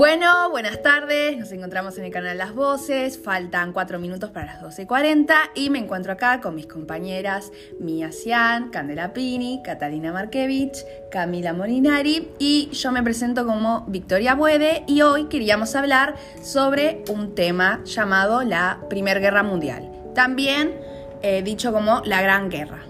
Bueno, buenas tardes, nos encontramos en el canal Las Voces, faltan cuatro minutos para las 12.40 y me encuentro acá con mis compañeras Mia Cian, Candela Pini, Catalina Markevich, Camila Molinari y yo me presento como Victoria Buede y hoy queríamos hablar sobre un tema llamado la Primera Guerra Mundial, también eh, dicho como la Gran Guerra.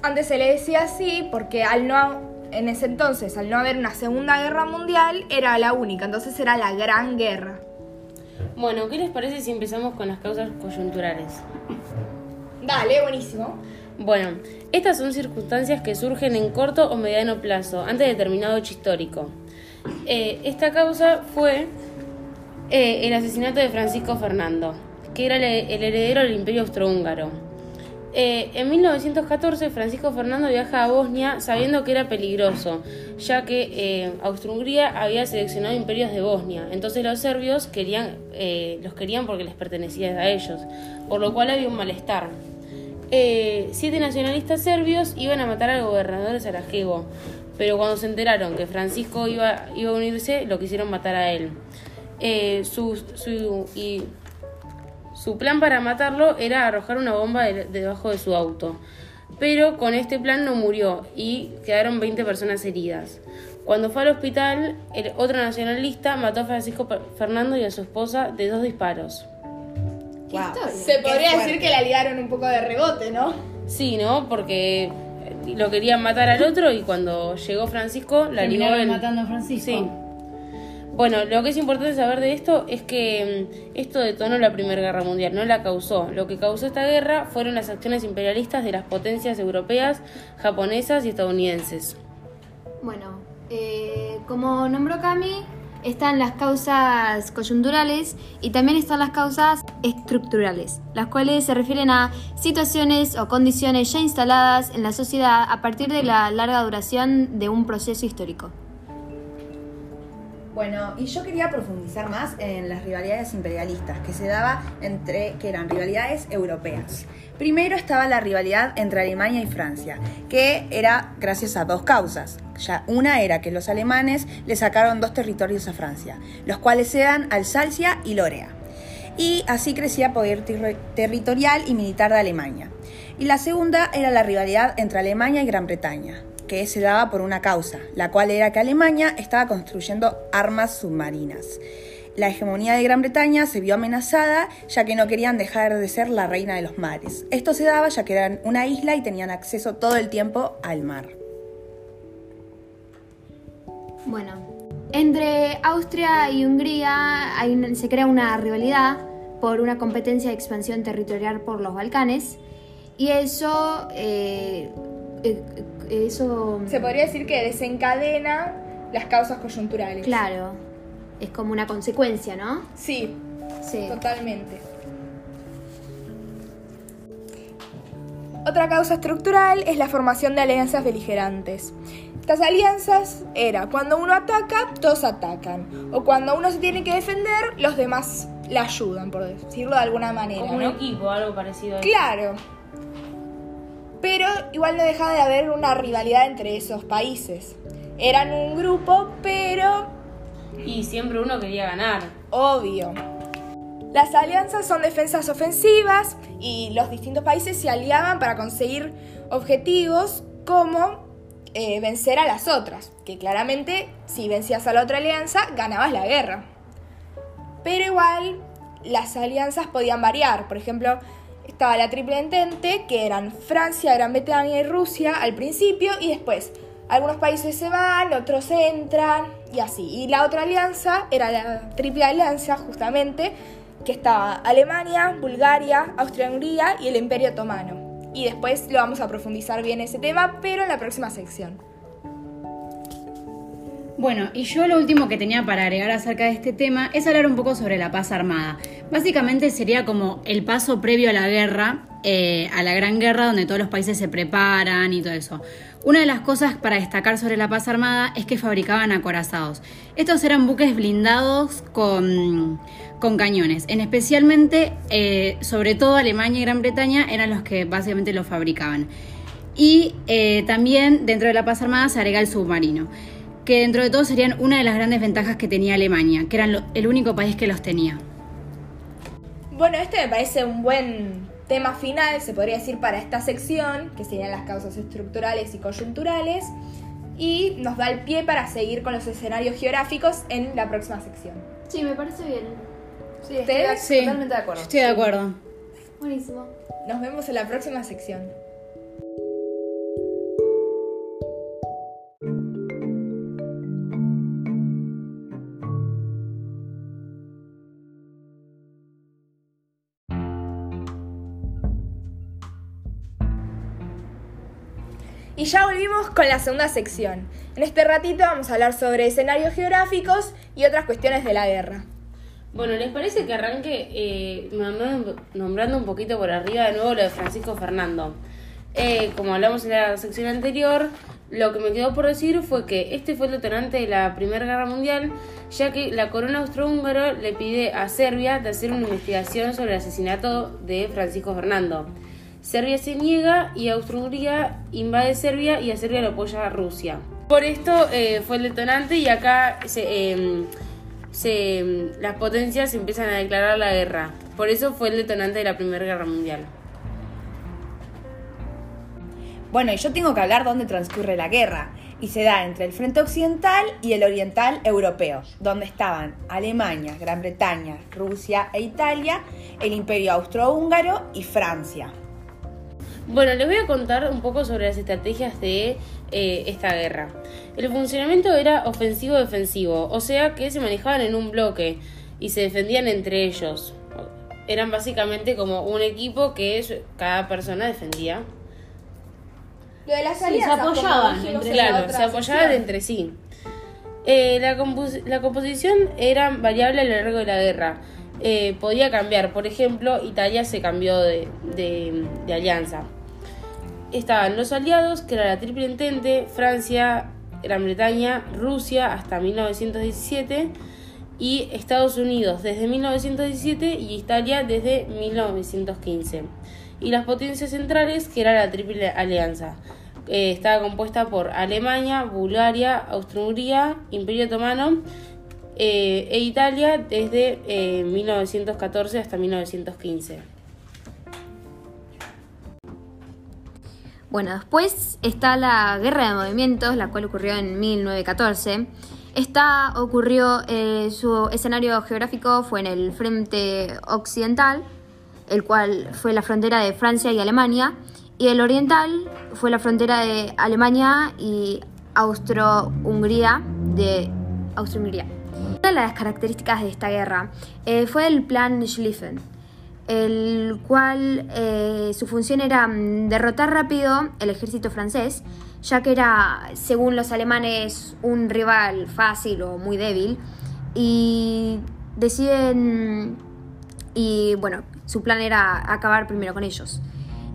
Antes se le decía así porque al no en ese entonces, al no haber una Segunda Guerra Mundial, era la única, entonces era la Gran Guerra. Bueno, ¿qué les parece si empezamos con las causas coyunturales? Dale, buenísimo. Bueno, estas son circunstancias que surgen en corto o mediano plazo, antes de determinado hecho histórico. Eh, esta causa fue eh, el asesinato de Francisco Fernando, que era el, el heredero del Imperio Austrohúngaro. Eh, en 1914 Francisco Fernando viaja a Bosnia sabiendo que era peligroso, ya que eh, Austro-Hungría había seleccionado imperios de Bosnia, entonces los serbios querían, eh, los querían porque les pertenecía a ellos, por lo cual había un malestar. siete nacionalistas serbios iban a matar al gobernador de Sarajevo, pero cuando se enteraron que Francisco iba, iba a unirse, lo quisieron matar a él. Su plan para matarlo era arrojar una bomba debajo de su auto. Pero con este plan no murió y quedaron 20 personas heridas. Cuando fue al hospital, el otro nacionalista mató a Francisco Fernando y a su esposa de dos disparos. Se podría decir que la liaron un poco de rebote, ¿no? Sí, ¿no? Porque lo querían matar al otro y cuando llegó Francisco la liaron matando a Francisco. Sí. Bueno, lo que es importante saber de esto es que mm, esto detonó la Primera Guerra Mundial, no la causó. Lo que causó esta guerra fueron las acciones imperialistas de las potencias europeas, japonesas y estadounidenses. Bueno, eh, como nombró Cami, están las causas coyunturales y también están las causas estructurales, las cuales se refieren a situaciones o condiciones ya instaladas en la sociedad a partir de la larga duración de un proceso histórico. Bueno, y yo quería profundizar más en las rivalidades imperialistas que se daba entre, que eran rivalidades europeas. Primero estaba la rivalidad entre Alemania y Francia, que era gracias a dos causas. Ya una era que los alemanes le sacaron dos territorios a Francia, los cuales eran Alsacia y Lorea. Y así crecía poder territorial y militar de Alemania. Y la segunda era la rivalidad entre Alemania y Gran Bretaña, que se daba por una causa, la cual era que Alemania estaba construyendo armas submarinas. La hegemonía de Gran Bretaña se vio amenazada ya que no querían dejar de ser la reina de los mares. Esto se daba ya que eran una isla y tenían acceso todo el tiempo al mar. Bueno, entre Austria y Hungría se crea una rivalidad por una competencia de expansión territorial por los Balcanes y eso eh, eh, eso... Se podría decir que desencadena las causas coyunturales. Claro, es como una consecuencia, ¿no? Sí, sí. totalmente. Otra causa estructural es la formación de alianzas beligerantes. Estas alianzas era cuando uno ataca, todos atacan. O cuando uno se tiene que defender, los demás le ayudan, por decirlo de alguna manera. Como un equipo, algo parecido a eso. Claro pero igual no dejaba de haber una rivalidad entre esos países. Eran un grupo, pero... Y siempre uno quería ganar. Obvio. Las alianzas son defensas ofensivas y los distintos países se aliaban para conseguir objetivos como eh, vencer a las otras, que claramente si vencías a la otra alianza ganabas la guerra. Pero igual las alianzas podían variar, por ejemplo, estaba la triple entente, que eran Francia, Gran Bretaña y Rusia al principio, y después algunos países se van, otros entran, y así. Y la otra alianza era la triple alianza, justamente, que estaba Alemania, Bulgaria, Austria-Hungría y el Imperio Otomano. Y después lo vamos a profundizar bien ese tema, pero en la próxima sección. Bueno, y yo lo último que tenía para agregar acerca de este tema es hablar un poco sobre la paz armada. Básicamente sería como el paso previo a la guerra, eh, a la gran guerra donde todos los países se preparan y todo eso. Una de las cosas para destacar sobre la paz armada es que fabricaban acorazados. Estos eran buques blindados con, cañones. En especialmente, eh, sobre todo Alemania y Gran Bretaña eran los que básicamente los fabricaban. Y eh, también dentro de la paz armada se agrega el submarino. Que dentro de todo serían una de las grandes ventajas que tenía Alemania, que eran el único país que los tenía. Bueno, este me parece un buen tema final, se podría decir, para esta sección, que serían las causas estructurales y coyunturales, y nos da el pie para seguir con los escenarios geográficos en la próxima sección. Sí, me parece bien. Sí, estoy Sí, totalmente de acuerdo. Estoy de acuerdo. Buenísimo. Nos vemos en la próxima sección. Y ya volvimos con la segunda sección. En este ratito vamos a hablar sobre escenarios geográficos y otras cuestiones de la guerra. Bueno, ¿les parece que arranque eh, nombrando, un poquito por arriba de nuevo lo de Francisco Fernando? Eh, como hablamos en la sección anterior, lo que me quedó por decir fue que este fue el detonante de la Primera Guerra Mundial, ya que la corona austrohúngaro le pide a Serbia de hacer una investigación sobre el asesinato de Francisco Fernando. Serbia se niega y Austria-Hungría invade Serbia y a Serbia lo apoya a Rusia. Por esto eh, fue el detonante y acá se, em, se, las potencias empiezan a declarar la guerra. Por eso fue el detonante de la Primera Guerra Mundial. Bueno, y yo tengo que hablar dónde transcurre la guerra. Y se da entre el frente occidental y el oriental europeo, donde estaban Alemania, Gran Bretaña, Rusia e Italia, el imperio austrohúngaro y Francia. Bueno, les voy a contar un poco sobre las estrategias de eh, esta guerra. El funcionamiento era ofensivo-defensivo, o sea que se manejaban en un bloque y se defendían entre ellos. Eran básicamente como un equipo que cada persona defendía. Lo de las se alianzas, como apoyaban entre- en la Claro, se apoyaban entre sí. Eh, la, compos- la composición era variable a lo largo de la guerra. Eh, podía cambiar. Por ejemplo, Italia se cambió de, alianza. Estaban los aliados, que era la Triple Entente, Francia, Gran Bretaña, Rusia hasta 1917 y Estados Unidos desde 1917 y Italia desde 1915. Y las potencias centrales, que era la Triple Alianza. Eh, estaba compuesta por Alemania, Bulgaria, Austria-Hungría, Imperio Otomano eh, e Italia desde eh, 1914 hasta 1915. Bueno, después está la Guerra de Movimientos, la cual ocurrió en 1914. Esta ocurrió, eh, su escenario geográfico fue en el frente occidental, el cual fue la frontera de Francia y Alemania, y el oriental fue la frontera de Alemania y Austro-Hungría de Austria-Hungría. Una de las características de esta guerra eh, fue el Plan Schlieffen, el cual eh, su función era mm, derrotar rápido el ejército francés, ya que era, según los alemanes, un rival fácil o muy débil, y deciden, y bueno, su plan era acabar primero con ellos.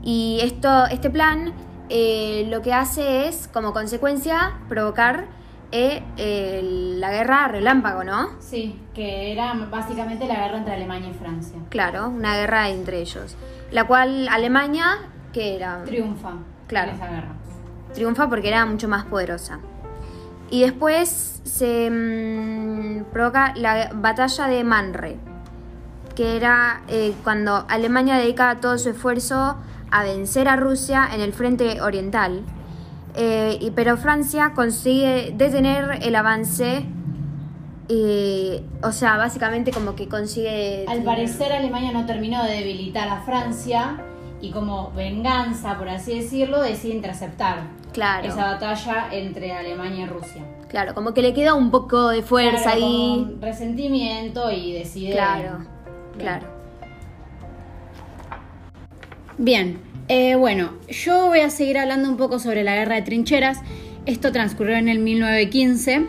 Y esto, este plan eh, lo que hace es, como consecuencia, provocar eh, eh, la guerra relámpago, ¿no? Sí, que era básicamente la guerra entre Alemania y Francia. Claro, una guerra entre ellos. La cual Alemania, que era? Triunfa Claro. en esa guerra. Triunfa porque era mucho más poderosa. Y después se mm, provoca la batalla de Manre, que era eh, cuando Alemania dedicaba todo su esfuerzo a vencer a Rusia en el frente oriental. Eh, y, pero Francia consigue detener el avance, y, o sea, básicamente como que consigue... Al parecer Alemania no terminó de debilitar a Francia y como venganza, por así decirlo, decide interceptar Claro. esa batalla entre Alemania y Rusia. Claro, como que le queda un poco de fuerza Claro, ahí. como un resentimiento y decide... Claro, Bien. claro. Bien, eh, bueno, yo voy a seguir hablando un poco sobre la guerra de trincheras. Esto transcurrió en el 1915.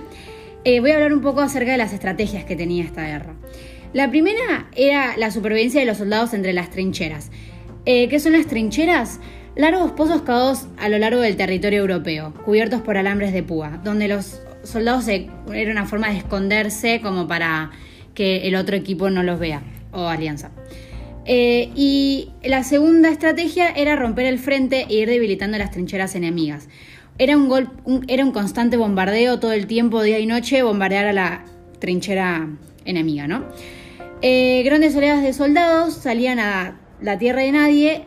Eh, voy a hablar un poco acerca de las estrategias que tenía esta guerra. La primera era la supervivencia de los soldados entre las trincheras. Eh, ¿Qué son las trincheras? Largos pozos cavados a lo largo del territorio europeo, cubiertos por alambres de púa, donde los soldados se- era una forma de esconderse como para que el otro equipo no los vea, o alianza. Eh, y la segunda estrategia era romper el frente e ir debilitando las trincheras enemigas. Era un, gol, era un constante bombardeo todo el tiempo, día y noche, bombardear a la trinchera enemiga, ¿no? Eh, grandes oleadas de soldados salían a la tierra de nadie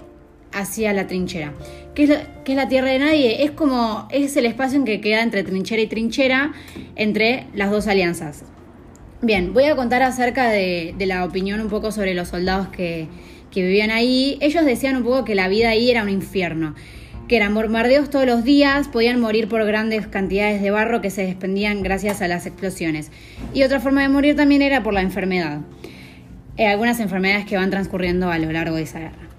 hacia la trinchera. ¿Qué es, la, qué es la tierra de nadie? Es como, es el espacio en que queda entre trinchera y trinchera entre las dos alianzas. Bien, voy a contar acerca de, la opinión un poco sobre los soldados que, vivían ahí. Ellos decían un poco que la vida ahí era un infierno, que eran bombardeos todos los días, podían morir por grandes cantidades de barro que se desprendían gracias a las explosiones. Y otra forma de morir también era por la enfermedad. Eh, algunas enfermedades que van transcurriendo a lo largo de esa guerra.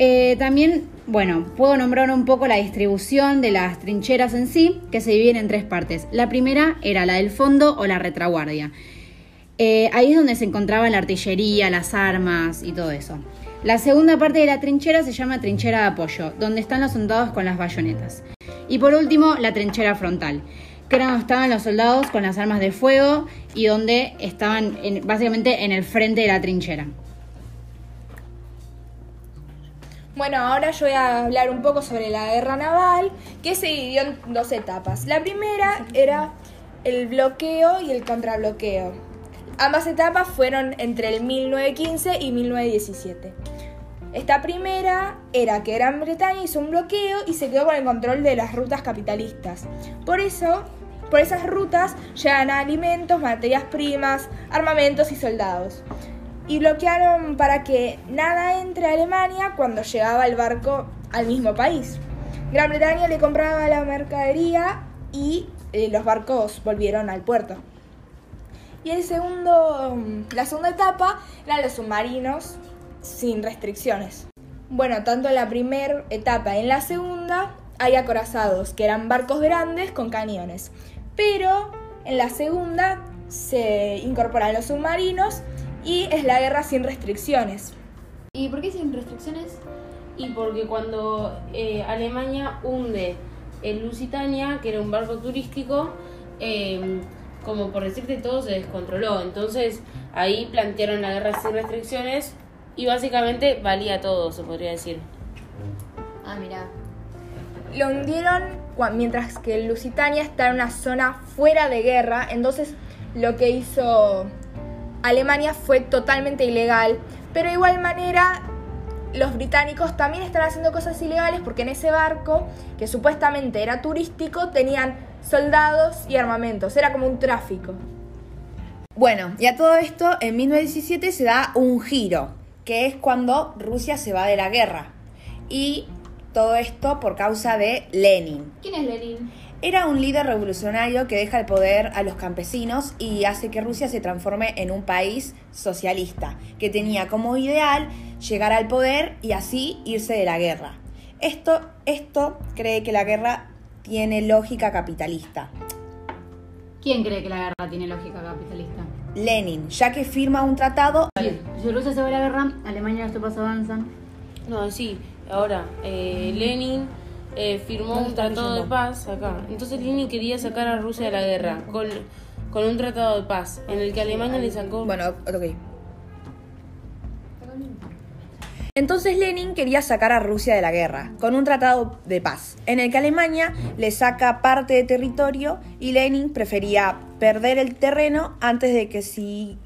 Eh, también, bueno, puedo nombrar un poco la distribución de las trincheras en sí, que se dividen en tres partes. La primera era la del fondo o la retaguardia. Eh, ahí es donde se encontraba la artillería, las armas y todo eso. La segunda parte de la trinchera se llama trinchera de apoyo, donde están los soldados con las bayonetas. Y por último, la trinchera frontal, que era donde estaban los soldados con las armas de fuego y donde estaban en- básicamente en el frente de la trinchera. Bueno, ahora yo voy a hablar un poco sobre la guerra naval, que se dividió en dos etapas. La primera era el bloqueo y el contrabloqueo. Ambas etapas fueron entre el 1915 y 1917. Esta primera era que Gran Bretaña hizo un bloqueo y se quedó con el control de las rutas capitalistas. Por eso, por esas rutas llegan alimentos, materias primas, armamentos y soldados y bloquearon para que nada entre a Alemania cuando llegaba el barco al mismo país. Gran Bretaña le compraba la mercadería y eh, los barcos volvieron al puerto. Y el segundo, la segunda etapa eran los submarinos sin restricciones. Bueno, tanto en la primera etapa y en la segunda hay acorazados, que eran barcos grandes con cañones. Pero en la segunda se incorporan los submarinos y es la guerra sin restricciones. ¿Y por qué sin restricciones? Y porque cuando eh, Alemania hunde el Lusitania, que era un barco turístico, eh, como por decirte todo, se descontroló. Entonces ahí plantearon la guerra sin restricciones y básicamente valía todo, se podría decir. Ah, mira. Lo hundieron mientras que Lusitania está en una zona fuera de guerra, entonces lo que hizo Alemania fue totalmente ilegal, pero de igual manera los británicos también están haciendo cosas ilegales porque en ese barco, que supuestamente era turístico, tenían soldados y armamentos, era como un tráfico. Bueno, y a todo esto, en 1917 se da un giro, que es cuando Rusia se va de la guerra. Y todo esto por causa de Lenin. ¿Quién es Lenin? Era un líder revolucionario que deja el poder a los campesinos y hace que Rusia se transforme en un país socialista, que tenía como ideal llegar al poder y así irse de la guerra. Esto, esto cree que la guerra tiene lógica capitalista. ¿Quién cree que la guerra tiene lógica capitalista? Lenin, ya que firma un tratado Si Rusia se va a la guerra, Alemania y las tropas avanzan. No, sí, ahora, eh, Lenin eh, firmó un tratado de paz acá. Entonces Lenin quería sacar a Rusia de la guerra con, con un tratado de paz en el que Alemania le sacó... Bueno, ok. Entonces Lenin quería sacar a Rusia de la guerra, con un tratado de paz, en el que Alemania le saca parte de territorio y Lenin prefería perder el terreno antes de que si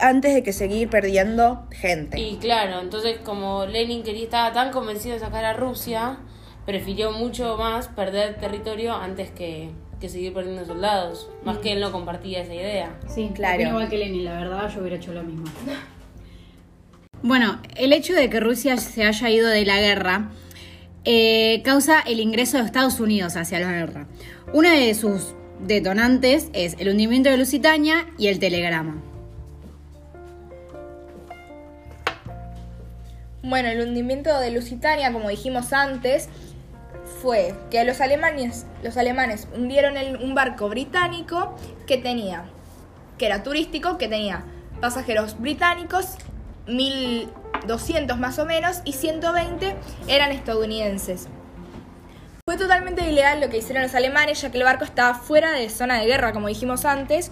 antes de que seguir perdiendo gente. Y claro, entonces como Lenin quería, estaba tan convencido de sacar a Rusia, prefirió mucho más perder territorio antes que, que seguir perdiendo soldados. Más que él no compartía esa idea. Sí, Claro. igual que Lenin, la verdad, yo hubiera hecho lo mismo. Bueno, el hecho de que Rusia se haya ido de la guerra eh, causa el ingreso de Estados Unidos hacia la guerra. Una de sus detonantes es el hundimiento de Lusitania y el telegrama. Bueno, el hundimiento de Lusitania, como dijimos antes, fue que los alemanes, los alemanes hundieron un barco británico que tenía, que era turístico, que tenía pasajeros británicos, 1200 más o menos, y 120 eran estadounidenses. Fue totalmente ilegal lo que hicieron los alemanes, ya que el barco estaba fuera de zona de guerra, como dijimos antes,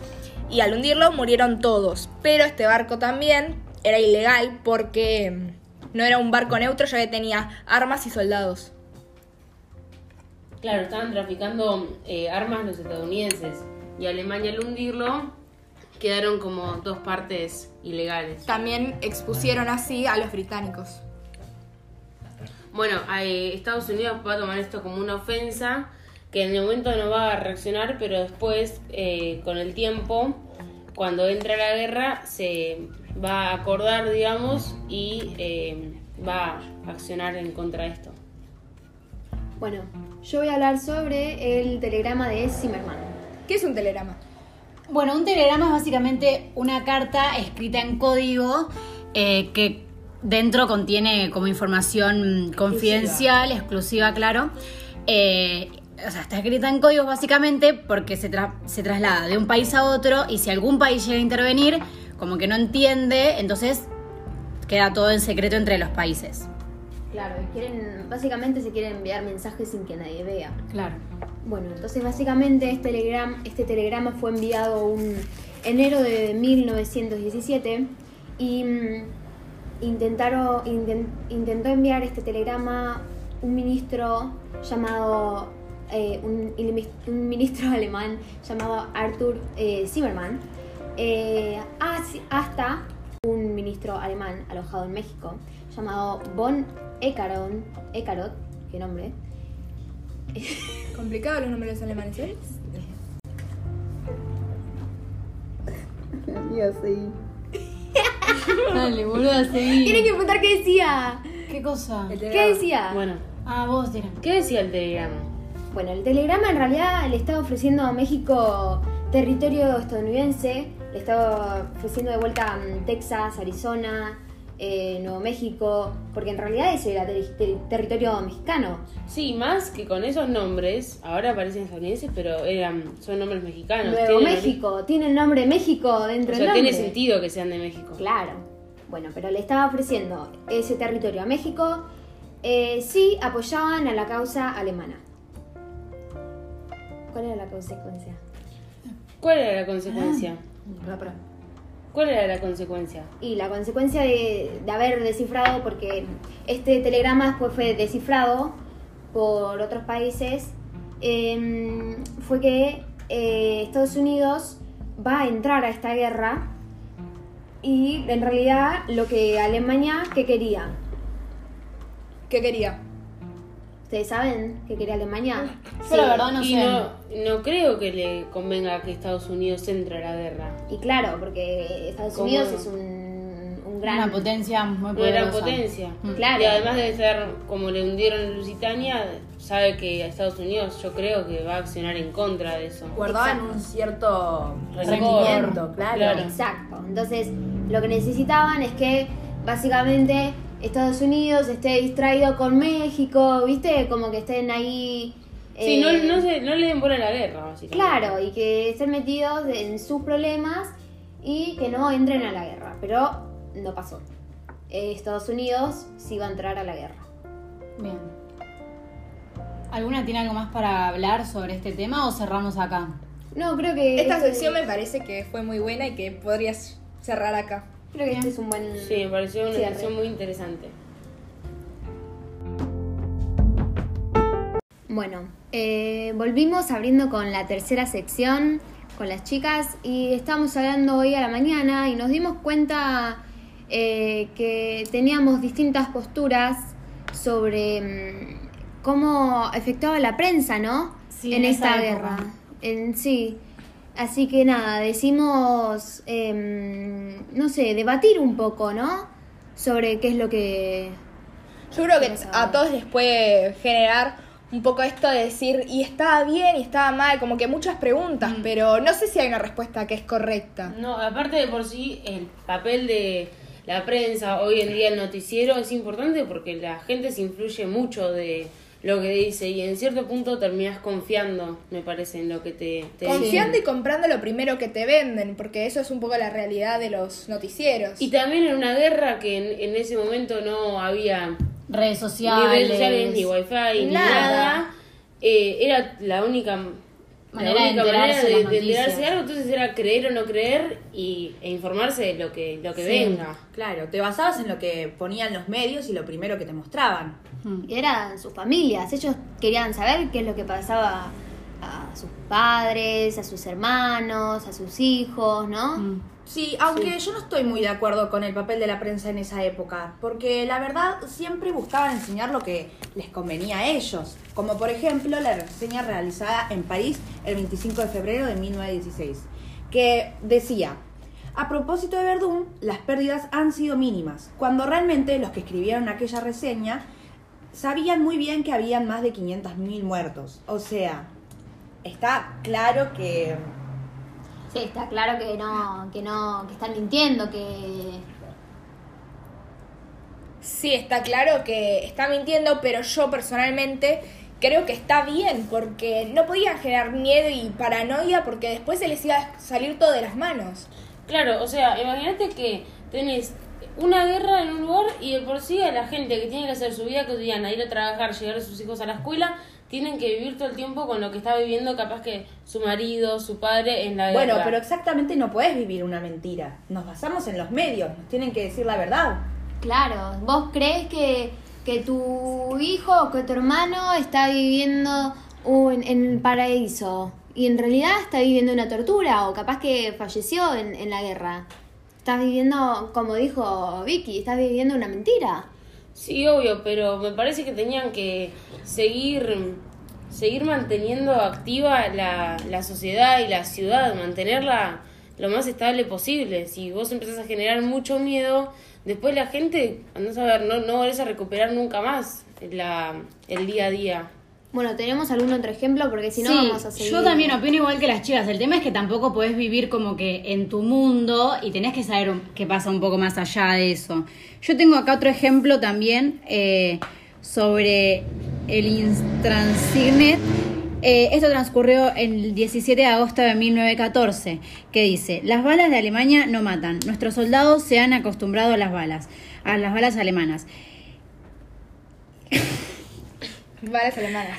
y al hundirlo murieron todos. Pero este barco también era ilegal porque mm, no era un barco neutro, ya que tenía armas y soldados. Claro, estaban traficando eh, armas los estadounidenses y Alemania al hundirlo quedaron como dos partes ilegales. También expusieron así a los británicos. Bueno, eh, Estados Unidos va a tomar esto como una ofensa que en el momento no va a reaccionar, pero después, eh, con el tiempo, cuando entra la guerra, se va a acordar, digamos, y eh, va a accionar en contra de esto. Bueno, yo voy a hablar sobre el telegrama de Zimmerman. ¿Qué es un telegrama? Bueno, un telegrama es básicamente una carta escrita en código eh, que dentro contiene como información confidencial, exclusiva, claro. Eh, o sea, está escrita en código básicamente porque se, se traslada de un país a otro y si algún país llega a intervenir, como que no entiende, entonces queda todo en secreto entre los países. Claro, y quieren, básicamente se quieren enviar mensajes sin que nadie vea. Claro. Bueno, entonces básicamente este telegrama, este telegrama fue enviado un enero de 1917 y mm, intentaron, inten- intentó enviar este telegrama un ministro llamado, eh, un, ministro alemán llamado Arthur eh, Zimmermann, eh, hasta un ministro alemán alojado en México llamado von Eckaron, Eckarot, qué nombre, Complicados los nombres alemanes, ¿eh? Dale, boludo, seguí. Tienen que preguntar qué decía. ¿Qué cosa? ¿Qué decía? Bueno, Ah, vos, dirán. ¿qué decía el telegrama? Bueno, el telegrama en realidad le estaba ofreciendo a México territorio estadounidense, le estaba ofreciendo de vuelta mm, Texas, Arizona, eh, Nuevo México, porque en realidad eso era ter- ter- territorio mexicano. Sí, más que con esos nombres, ahora parecen estadounidenses, pero eran, son nombres mexicanos. Nuevo Tienen- México, tiene el nombre México dentro O sea, del tiene sentido que sean de México. Claro. Bueno, pero le estaba ofreciendo ese territorio a México eh, si apoyaban a la causa alemana. ¿Cuál era la consecuencia? ¿Cuál era la consecuencia? Ah. ¿Cuál era la consecuencia? Y la consecuencia de, de haber descifrado, porque este telegrama después fue descifrado por otros países, em, fue que eh, Estados Unidos va a entrar a esta guerra y en realidad lo que Alemania, ¿qué quería? ¿Qué quería? ¿Ustedes saben qué quería Alemania? Yo la verdad no y sé. no, no creo que le convenga que Estados Unidos entre a la guerra. Y claro, porque Estados ¿Cómo? Unidos es un, un gran... Una potencia muy Una gran poderosa. potencia. Mm. Claro. Y además de ser como le hundieron en Lusitania, sabe que a Estados Unidos yo creo que va a accionar en contra de eso. Guardaban un cierto claro. Claro. Exacto. Entonces, lo que necesitaban es que básicamente Estados Unidos esté distraído con México, ¿viste? Como que estén ahí. Sí, eh, no, no, se, no le den bola a la guerra, básicamente. Claro, y que estén metidos en sus problemas y que no entren a la guerra. Pero no pasó. Eh, Estados Unidos sí va a entrar a la guerra. Bien. ¿Alguna tiene algo más para hablar sobre este tema o cerramos acá? No, creo que. Esta este- sección me parece que fue muy buena y que podrías cerrar acá. Creo que este es un buen. Sí, me pareció una cierre. sección muy interesante. Bueno, eh, volvimos abriendo con la tercera sección con las chicas y estábamos hablando hoy a la mañana y nos dimos cuenta eh, que teníamos distintas posturas sobre mm, cómo afectaba la prensa, ¿no? Sí, en esta época. guerra. En, sí. Así que nada, decimos, em, no sé, debatir un poco, ¿no? Sobre qué es lo que... Yo creo que a todos les puede generar un poco esto de decir, y estaba bien y estaba mal, como que muchas preguntas, pero no sé si hay una respuesta que es correcta. No, aparte de por sí, el papel de la prensa, hoy en día el noticiero, es importante porque la gente se influye mucho de lo que dice y en cierto punto terminas confiando, me parece, en lo que te, te Confiando dicen. y comprando lo primero que te venden, porque eso es un poco la realidad de los noticieros. Y también en una guerra que en, en ese momento no había Redes ni sociales. redes sociales, ni wifi, ni Nada. nada, eh, era la única manera la de única enterarse manera de de, enterarse de algo, entonces era creer o no creer y, e informarse de lo que, lo que Sí, venga. Claro, te basabas en lo que ponían los medios y lo primero que te mostraban. Y eran sus familias. Ellos querían saber qué es lo que pasaba a sus padres, a sus hermanos, a sus hijos, ¿no? Mm. Sí, aunque yo no estoy muy de acuerdo con el papel de la prensa en esa época, porque la verdad siempre buscaban enseñar lo que les convenía a ellos, como por ejemplo la reseña realizada en París el 25 de febrero de 1916, que decía, a propósito de Verdún, las pérdidas han sido mínimas, cuando realmente los que escribieron aquella reseña sabían muy bien que habían más de 500.000 muertos, o sea, está claro que... Sí, está claro que no, que no, que están mintiendo, que Sí, está claro que está mintiendo, pero yo personalmente creo que está bien, porque no podían generar miedo y paranoia porque después se les iba a salir todo de las manos. Claro, o sea, imagínate que tenés una guerra en un lugar y de por sí a la gente que tiene que hacer su vida cotidiana, ir a trabajar, llevar a sus hijos a la escuela, tienen que vivir todo el tiempo con lo que está viviendo capaz que su marido, su padre en la guerra. Bueno, pero exactamente no puedes vivir una mentira. Nos basamos en los medios, nos tienen que decir la verdad. Claro, vos crees que, que tu hijo o que tu hermano está viviendo un, en el paraíso y en realidad está viviendo una tortura o capaz que falleció en, en la guerra. Estás viviendo, como dijo Vicky, estás viviendo una mentira. Sí, obvio, pero me parece que tenían que seguir seguir manteniendo activa la, la sociedad y la ciudad, mantenerla lo más estable posible. Si vos empezás a generar mucho miedo, después la gente, andás a ver, no, no volvés a recuperar nunca más la, el día a día. Bueno, ¿tenemos algún otro ejemplo? Porque si no Sí, vamos a seguir. yo también opino igual que las chicas. El tema es que tampoco podés vivir como que en tu mundo y tenés que saber qué pasa un poco más allá de eso. Yo tengo acá otro ejemplo también eh, sobre el Intransignet. Eh, esto transcurrió el 17 de agosto de 1914, que dice, las balas de Alemania no matan, nuestros soldados se han acostumbrado a las balas, a las balas alemanas. Balas alemanas.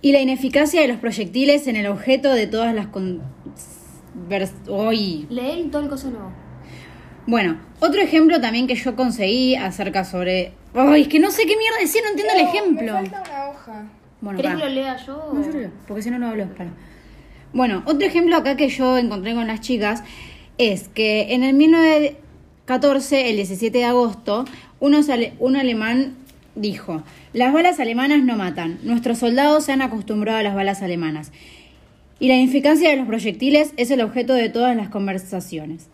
Y la ineficacia de los proyectiles en el objeto de todas las... Con... Uy. Leer todo el coso nuevo. Bueno, otro ejemplo también que yo conseguí acerca sobre... Ay, es que no sé qué mierda decir, no entiendo el ejemplo. Me falta una hoja. Bueno, ¿Querés que lo lea yo? No, yo lo leo, porque si no, no hablo. Para. Bueno, otro ejemplo acá que yo encontré con las chicas es que en el 1914, el 17 de agosto, unos ale- un alemán dijo, las balas alemanas no matan, nuestros soldados se han acostumbrado a las balas alemanas. Y la ineficacia de los proyectiles es el objeto de todas las conversaciones.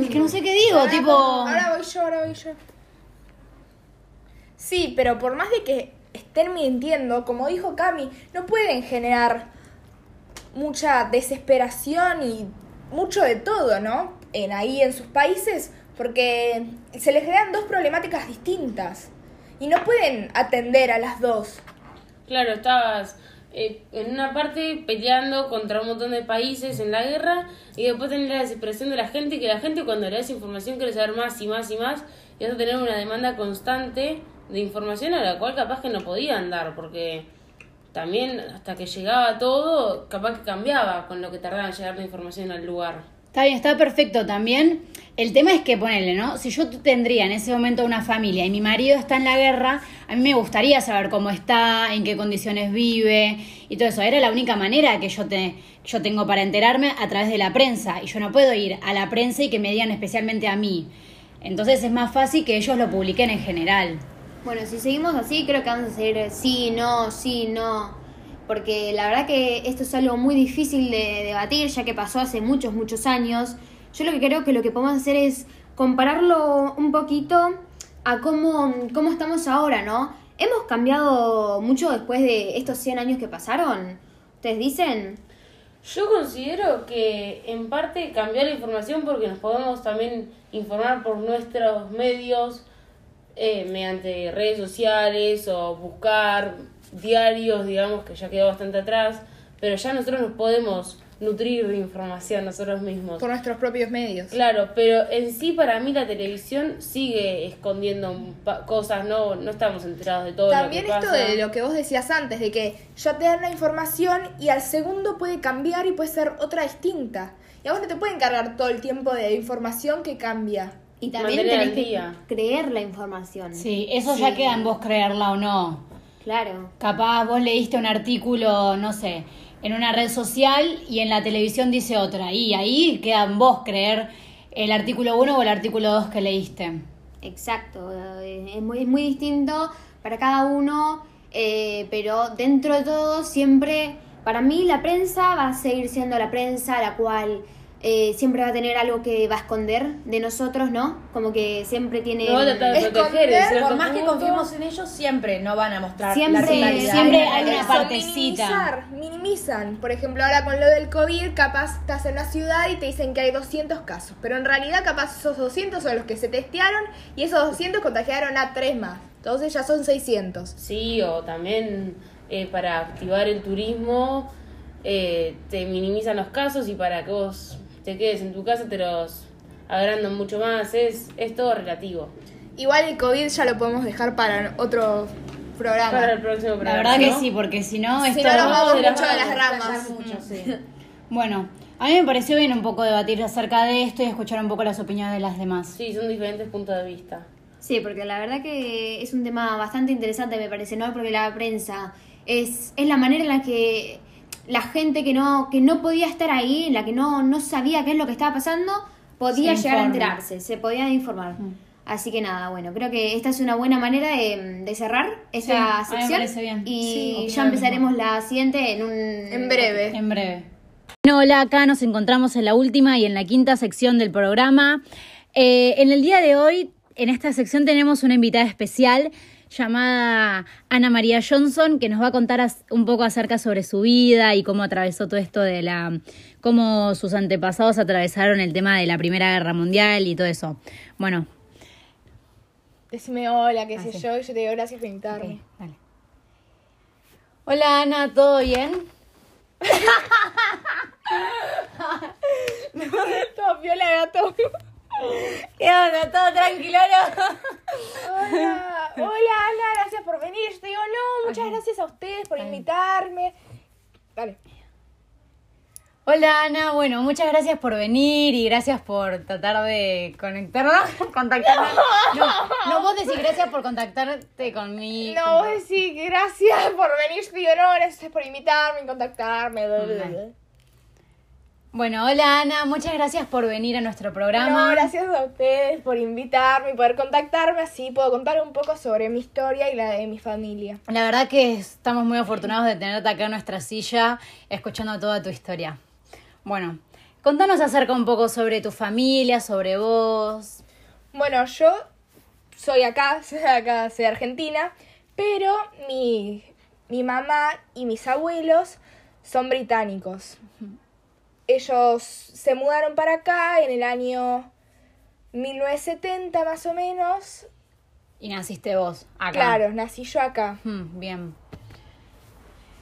Es que no sé qué digo, Ahora- tipo... Ahora voy yo, ahora voy yo. Sí, pero por más de que estén mintiendo, como dijo Cami, no pueden generar mucha desesperación y mucho de todo, ¿no? En ahí en sus países, porque se les crean dos problemáticas distintas y no pueden atender a las dos. Claro, estabas eh, en una parte peleando contra un montón de países en la guerra y después tenés la desesperación de la gente, que la gente cuando le das información quiere saber más y más y más y vas a tener una demanda constante de información a la cual capaz que no podían dar, porque también hasta que llegaba todo, capaz que cambiaba con lo que tardaba en llegar la información al lugar. Está bien, está perfecto también. El tema es que ponerle, ¿no? Si yo tendría en ese momento una familia y mi marido está en la guerra, a mí me gustaría saber cómo está, en qué condiciones vive y todo eso. Era la única manera que yo, te, yo tengo para enterarme a través de la prensa. Y yo no puedo ir a la prensa y que me digan especialmente a mí. Entonces es más fácil que ellos lo publiquen en general. Bueno, si seguimos así, creo que vamos a seguir eh, sí, no, sí, no. Porque la verdad que esto es algo muy difícil de debatir, ya que pasó hace muchos, muchos años. Yo lo que creo que lo que podemos hacer es compararlo un poquito a cómo, cómo estamos ahora, ¿no? ¿Hemos cambiado mucho después de estos 100 años que pasaron? ¿Ustedes dicen? Yo considero que en parte cambió la información porque nos podemos también informar por nuestros medios, eh, mediante redes sociales o buscar diarios, digamos que ya quedó bastante atrás, pero ya nosotros nos podemos nutrir de información nosotros mismos. Por nuestros propios medios. Claro, pero en sí para mí la televisión sigue escondiendo cosas, no, no estamos enterados de todo También lo que esto pasa. de lo que vos decías antes, de que ya te dan la información y al segundo puede cambiar y puede ser otra distinta. Y a vos no te pueden cargar todo el tiempo de información que cambia. Y también Mantener tenés que día. creer la información. Sí, eso ya queda en vos creerla o no. Claro. Capaz vos leíste un artículo, no sé, en una red social y en la televisión dice otra. Y ahí queda en vos creer el artículo 1 o el artículo 2 que leíste. Exacto, eh, es muy, es muy distinto para cada uno, eh, pero dentro de todo siempre, para mí la prensa va a seguir siendo la prensa, la cual eh, siempre va a tener algo que va a esconder de nosotros, ¿no? Como que siempre tiene... Tratar de Esconder, proteger, cierto Por más que confiemos en ellos, siempre no van a mostrar Siempre- la siempre hay Eso, una partecita. Minimizar, minimizan. Por ejemplo, ahora con lo del COVID, capaz estás en la ciudad y te dicen que hay 200 casos. Pero en realidad, capaz esos 200 son los que se testearon y esos 200 contagiaron a 3 más. Entonces ya son 600. Sí, o también eh, para activar el turismo eh, te minimizan los casos y para que vos te quedes en tu casa te los agrandan mucho más. Es, es todo relativo. Igual el COVID ya lo podemos dejar para otro programa. Para el próximo La programa. verdad que ¿no? sí, porque si no, si esto... no nos vamos mucho de las ramas, ramas. Mucho, sí. Bueno, a mí me pareció bien un poco debatir acerca de esto y escuchar un poco las opiniones de las demás. Sí, son diferentes puntos de vista. Sí, porque la verdad que es un tema bastante interesante, me parece, ¿no? Porque la prensa es, es la manera en la que la gente que no, que no podía estar ahí, la que no, no sabía qué es lo que estaba pasando, podía Se llegar a enterarse, se podía informar. Así que nada, bueno, creo que esta es una buena manera de, de cerrar esta Sí, a mí me sección. parece bien. Y Sí, ya empezaremos la siguiente en un... En breve. En breve. Bueno, hola, acá nos encontramos en la última y en la quinta sección del programa. Eh, en el día de hoy, en esta sección tenemos una invitada especial llamada Ana María Johnson, que nos va a contar un poco acerca sobre su vida y cómo atravesó todo esto de la, cómo sus antepasados atravesaron el tema de la Primera Guerra Mundial y todo eso. Bueno, Decime hola, qué sé sí. yo, y yo te digo gracias por invitarme. dale. Hola Ana, ¿todo bien? Todo piola, gato. ¿Qué onda? ¿Todo tranquilo? Hola, hola Ana, gracias por venir. Yo te digo, no, muchas gracias a ustedes por invitarme. Dale. Hola Ana, bueno, muchas gracias por venir y gracias por tratar de conectarnos, contactarnos. No, no, vos decís gracias por contactarte conmigo. No, vos decís gracias por venir. Yo te digo, no, gracias por invitarme y contactarme. bla, bla, bla. Bueno, hola Ana, muchas gracias por venir a nuestro No, programa. gracias a ustedes por invitarme y poder contactarme. Así puedo contar un poco sobre mi historia y la de mi familia. La verdad que estamos muy afortunados de tenerte acá en nuestra silla, escuchando toda tu historia. Bueno, contanos acerca un poco sobre tu familia, sobre vos. Bueno, yo soy acá, soy acá, soy de Argentina, pero mi, mi mamá y mis abuelos son británicos. Ellos se mudaron para acá en el año 1970 más o menos. Y naciste vos, acá. Claro, nací yo acá. Mm, bien.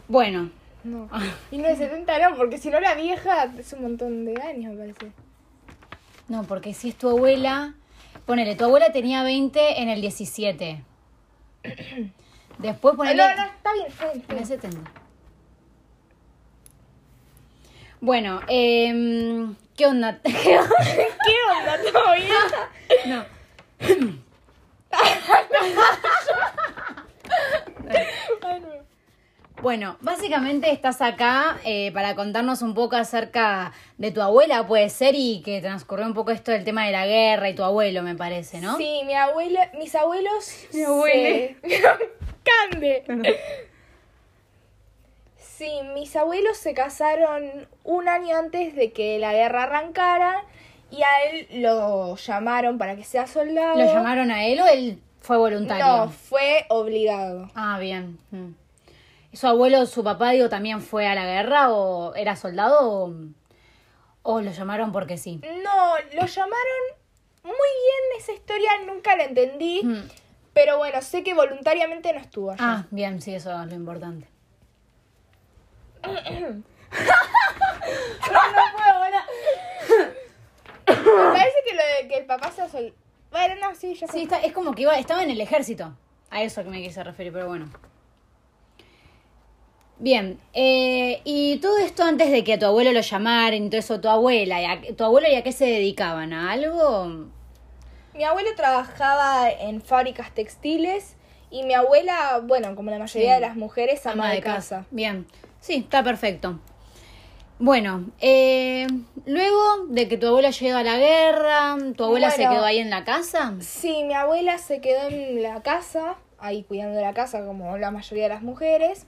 Bueno, No, 1970 no, porque si no la vieja es un montón de años, me parece. No, porque si es tu abuela, ponele, tu abuela tenía 20 en el 17. Después No, ponele no, está bien, está bien. en el 70. Bueno, em, ¿qué onda? ¿Qué onda? ¿Todo bien? no. Bueno, básicamente estás acá eh, para contarnos un poco acerca de tu abuela, puede ser, y que transcurrió un poco esto del tema de la guerra y tu abuelo, me parece, ¿no? Sí, mi abuela, mis abuelos. Mi abuele. se- Cande. Sí, mis abuelos se casaron un año antes de que la guerra arrancara y a él lo llamaron para que sea soldado. ¿Lo llamaron a él o él fue voluntario? No, fue obligado. Ah, bien. Mm. ¿Su abuelo, su papá, digo, también fue a la guerra o era soldado o, o lo llamaron porque sí? No, lo llamaron muy bien esa historia, nunca la entendí. Mm. Pero bueno, sé que voluntariamente no estuvo allá. Ah, bien, sí, eso es lo importante. Me parece que lo de que el papá sea sol... Bueno, no, sí, yo Sí, está- es como que iba, estaba en el ejército. A eso que me quise referir, pero bueno. Bien, eh, y todo esto antes de que a tu abuelo lo llamaran y todo eso, tu abuela, y a- ¿tu abuelo y a qué se dedicaban? ¿A algo? Mi abuelo trabajaba en fábricas textiles y mi abuela, bueno, como la mayoría Sí. de las mujeres, ama, de casa. Bien, sí, está perfecto. Bueno, eh, luego de que tu abuela llegó a la guerra, ¿tu abuela se quedó ahí en la casa? Sí, mi abuela se quedó en la casa, ahí cuidando la casa como la mayoría de las mujeres.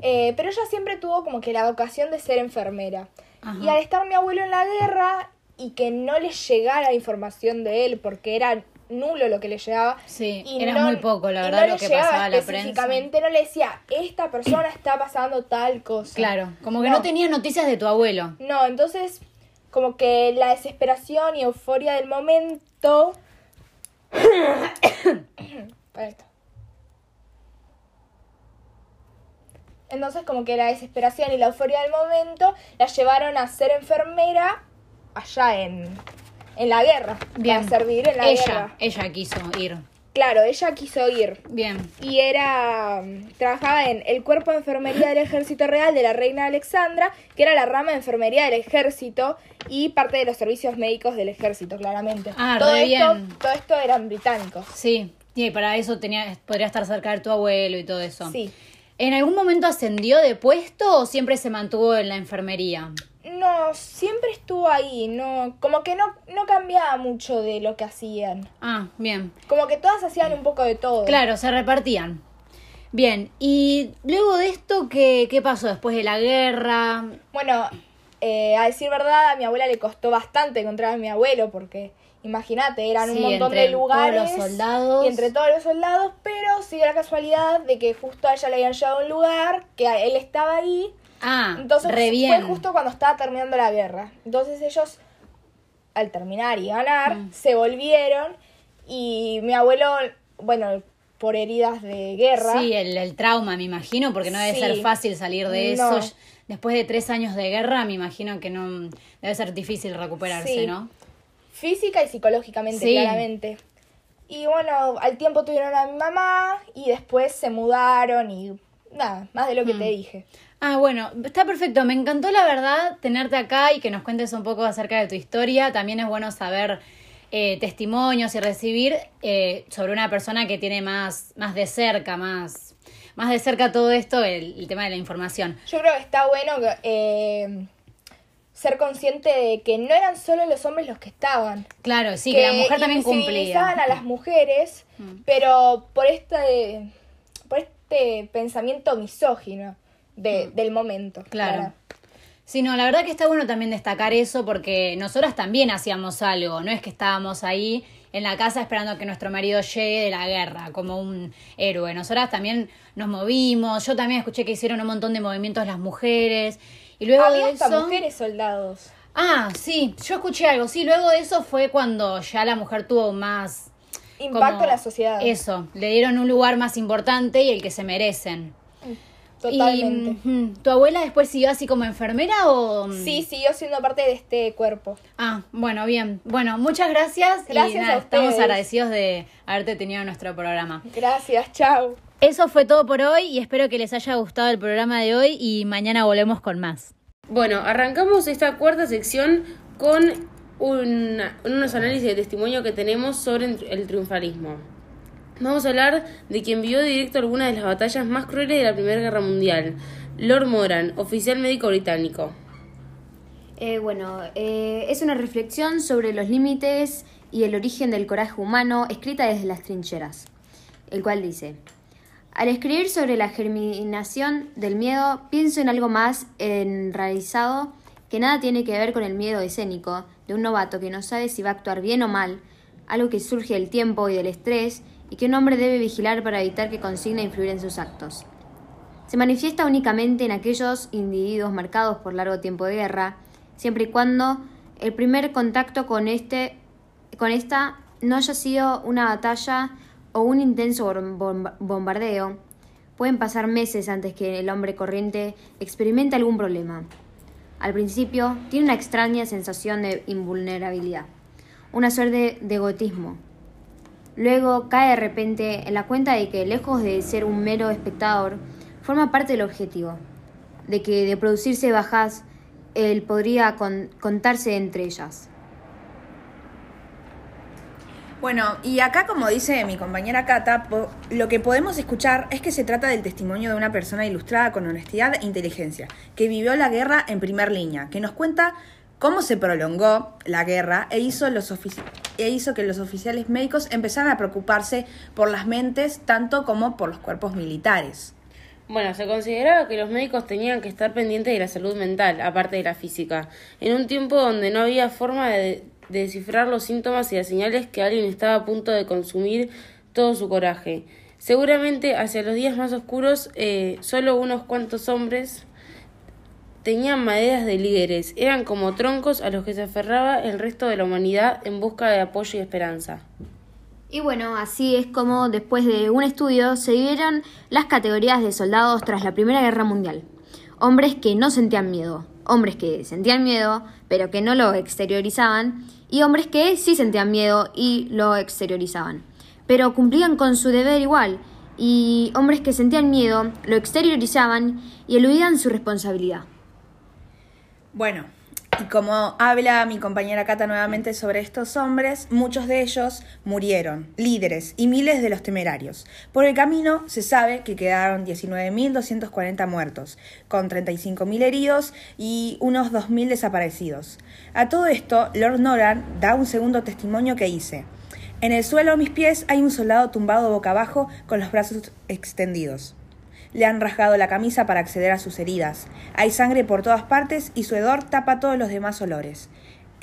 Eh, pero ella siempre tuvo como que la vocación de ser enfermera. Ajá. Y al estar mi abuelo en la guerra y que no le llegara información de él porque era nulo lo que le llegaba. Sí, y era no- muy poco, la verdad, no lo que pasaba a la prensa. específicamente, no le decía, esta persona está pasando tal cosa. Claro, como que no, tenía noticias de tu abuelo. No, entonces, como que la desesperación y euforia del momento. Para esto. Entonces, como que la desesperación y la euforia del momento la llevaron a ser enfermera allá en, en la guerra. Bien. Para servir en la ella, guerra. ella quiso ir. Claro, ella quiso ir. Bien. Y era. mm, Trabajaba en el cuerpo de enfermería del Ejército Real de la Reina Alexandra, que era la rama de enfermería del Ejército y parte de los servicios médicos del Ejército, claramente. Ah, todo re esto, bien. Todo esto eran británicos. Sí, y para eso tenía, podría estar cerca de tu abuelo y todo eso. Sí. ¿En algún momento ascendió de puesto o siempre se mantuvo en la enfermería? No, siempre estuvo ahí, no, como que no, no cambiaba mucho de lo que hacían. Ah, bien. Como que todas hacían un poco de todo. Claro, se repartían. Bien, y luego de esto, ¿qué, qué pasó después de la guerra? Bueno, eh, a decir verdad, a mi abuela le costó bastante encontrar a mi abuelo porque imagínate, eran Sí, un montón entre de lugares todos los soldados. y entre todos los soldados, pero sí la casualidad de que justo a ella le habían llevado a un lugar, que él estaba ahí, Ah, entonces re fue bien. justo cuando estaba terminando la guerra. Entonces ellos, al terminar y ganar, Mm. se volvieron y mi abuelo, bueno, por heridas de guerra, Sí, el, el trauma, me imagino, porque no debe Sí. ser fácil salir de No. eso. Después de tres años de guerra, me imagino que no debe ser difícil recuperarse, Sí. ¿no? física y psicológicamente, Sí. claramente. Y bueno, al tiempo tuvieron a mi mamá y después se mudaron y nada, más de lo que Mm. te dije. Ah, bueno, está perfecto. Me encantó la verdad tenerte acá y que nos cuentes un poco acerca de tu historia. También es bueno saber eh, testimonios y recibir eh, sobre una persona que tiene más, más de cerca, más, más de cerca todo esto, el, el tema de la información. Yo creo que está bueno eh, ser consciente de que no eran solo los hombres los que estaban. Claro, sí, que, la mujer también cumplía. a las mujeres, Mm. pero por este, por este pensamiento misógino de, del momento. Mm. Claro. Sí, no, la verdad que está bueno también destacar eso porque nosotras también hacíamos algo, no es que estábamos ahí en la casa esperando a que nuestro marido llegue de la guerra como un héroe. Nosotras también nos movimos, yo también escuché que hicieron un montón de movimientos las mujeres y luego Había de hasta eso... mujeres soldados. Ah, sí, yo escuché algo, sí, luego de eso fue cuando ya la mujer tuvo más... Impacto en la sociedad. Eso, le dieron un lugar más importante y el que se merecen. Totalmente. Y, mm, ¿Tu abuela después siguió así como enfermera o...? mm? Sí, siguió siendo parte de este cuerpo. Ah, bueno, bien. Bueno, muchas gracias. y Gracias nada, a estamos agradecidos de haberte tenido en nuestro programa. Gracias, chao. Eso fue todo por hoy y espero que les haya gustado el programa de hoy y mañana volvemos con más. Bueno, arrancamos esta cuarta sección con una- unos análisis de testimonio que tenemos sobre el triunfalismo. Vamos a hablar de quien vio directo algunas de las batallas más crueles de la Primera Guerra Mundial, Lord Moran, oficial médico británico. Eh, bueno, eh, es una reflexión sobre los límites y el origen del coraje humano escrita desde las trincheras, el cual dice, al escribir sobre la germinación del miedo, pienso en algo más enraizado que nada tiene que ver con el miedo escénico de un novato que no sabe si va a actuar bien o mal, algo que surge del tiempo y del estrés y que un hombre debe vigilar para evitar que consigne influir en sus actos. Se manifiesta únicamente en aquellos individuos marcados por largo tiempo de guerra, siempre y cuando el primer contacto con, este, con esta no haya sido una batalla o un intenso bom- bom- bombardeo. Pueden pasar meses antes que el hombre corriente experimente algún problema. Al principio, tiene una extraña sensación de invulnerabilidad, una suerte de egotismo. Luego cae de repente en la cuenta de que, lejos de ser un mero espectador, forma parte del objetivo, de que de producirse bajas, él podría con- contarse entre ellas. Bueno, y acá como dice mi compañera Cata, lo que podemos escuchar es que se trata del testimonio de una persona ilustrada con honestidad e inteligencia, que vivió la guerra en primer línea, que nos cuenta cómo se prolongó la guerra e e hizo que los oficiales médicos empezaran a preocuparse por las mentes tanto como por los cuerpos militares. Bueno, se consideraba que los médicos tenían que estar pendientes de la salud mental, aparte de la física, en un tiempo donde no había forma de, de descifrar los síntomas y las señales que alguien estaba a punto de consumir todo su coraje. Seguramente hacia los días más oscuros, eh, solo unos cuantos hombres tenían maderas de líderes, eran como troncos a los que se aferraba el resto de la humanidad en busca de apoyo y esperanza. Y bueno, así es como después de un estudio se dividieron las categorías de soldados tras la Primera Guerra Mundial. Hombres que no sentían miedo, hombres que sentían miedo pero que no lo exteriorizaban y hombres que sí sentían miedo y lo exteriorizaban, pero cumplían con su deber igual y hombres que sentían miedo lo exteriorizaban y eludían su responsabilidad. Bueno, y como habla mi compañera Cata nuevamente sobre estos hombres, muchos de ellos murieron, líderes y miles de los temerarios. Por el camino se sabe que quedaron 19.240 muertos, con 35.000 heridos y unos 2.000 desaparecidos. A todo esto, Lord Noran da un segundo testimonio que dice, en el suelo a mis pies hay un soldado tumbado boca abajo con los brazos extendidos. Le han rasgado la camisa para acceder a sus heridas. Hay sangre por todas partes y su hedor tapa todos los demás olores.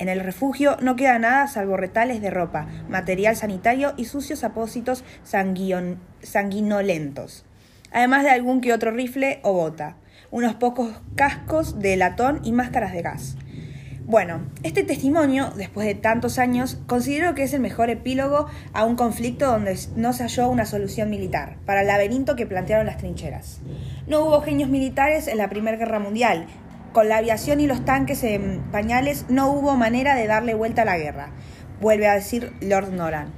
En el refugio no queda nada salvo retales de ropa, material sanitario y sucios apósitos sanguinolentos. Además de algún que otro rifle o bota, unos pocos cascos de latón y máscaras de gas. Bueno, este testimonio, después de tantos años, considero que es el mejor epílogo a un conflicto donde no se halló una solución militar, para el laberinto que plantearon las trincheras. No hubo genios militares en la Primera Guerra Mundial. Con la aviación y los tanques en pañales no hubo manera de darle vuelta a la guerra, vuelve a decir Lord Noran.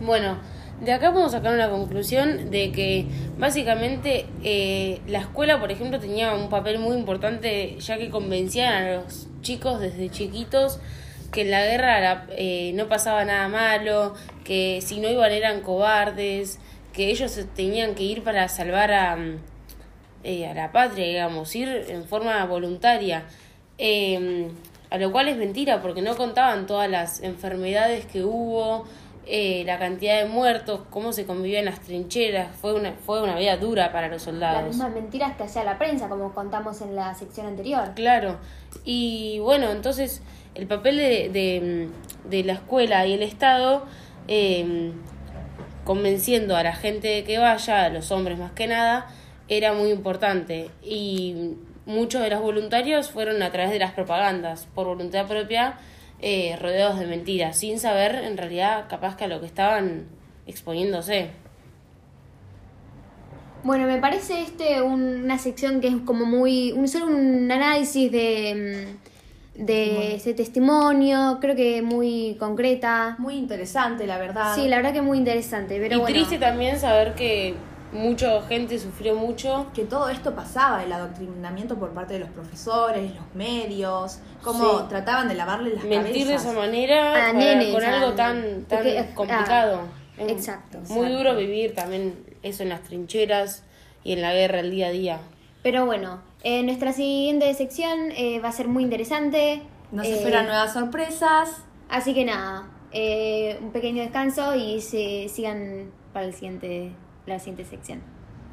Bueno, de acá podemos sacar una conclusión de que básicamente eh, la escuela, por ejemplo, tenía un papel muy importante ya que convencían a los chicos desde chiquitos que en la guerra eh, no pasaba nada malo, que si no iban eran cobardes, que ellos tenían que ir para salvar a, eh, a la patria, digamos, ir en forma voluntaria. Eh, a lo cual es mentira, porque no contaban todas las enfermedades que hubo, eh, la cantidad de muertos, cómo se convivía en las trincheras. Fue una, fue una vida dura para los Las soldados. mismas mentiras que hacía la prensa, como contamos en la sección anterior. Claro. Y bueno, entonces el papel de, de, de la escuela y el Estado, eh, convenciendo a la gente de que vaya, a los hombres más que nada, era muy importante. Y muchos de los voluntarios fueron a través de las propagandas, por voluntad propia, eh, rodeados de mentiras, sin saber en realidad capaz que a lo que estaban exponiéndose. Bueno, me parece este un- una sección que es como muy. Un, solo un análisis de, mm, de ese testimonio, creo que muy concreta. Muy interesante, la verdad. Sí, la verdad que muy interesante, pero y bueno. triste también saber que mucha gente sufrió mucho que todo esto pasaba, el adoctrinamiento por parte de los profesores, los medios, cómo Sí. trataban de lavarle las mentir de esa manera A para- nenes, con algo tan, tan porque- ah, complicado. Es exacto. Muy Exacto. duro vivir también eso en las trincheras y en la guerra el día a día. Pero bueno, eh, nuestra siguiente sección eh, va a ser muy interesante. Nos Eh, esperan nuevas sorpresas. Así que nada, eh, un pequeño descanso y se sigan para el siguiente, la siguiente sección.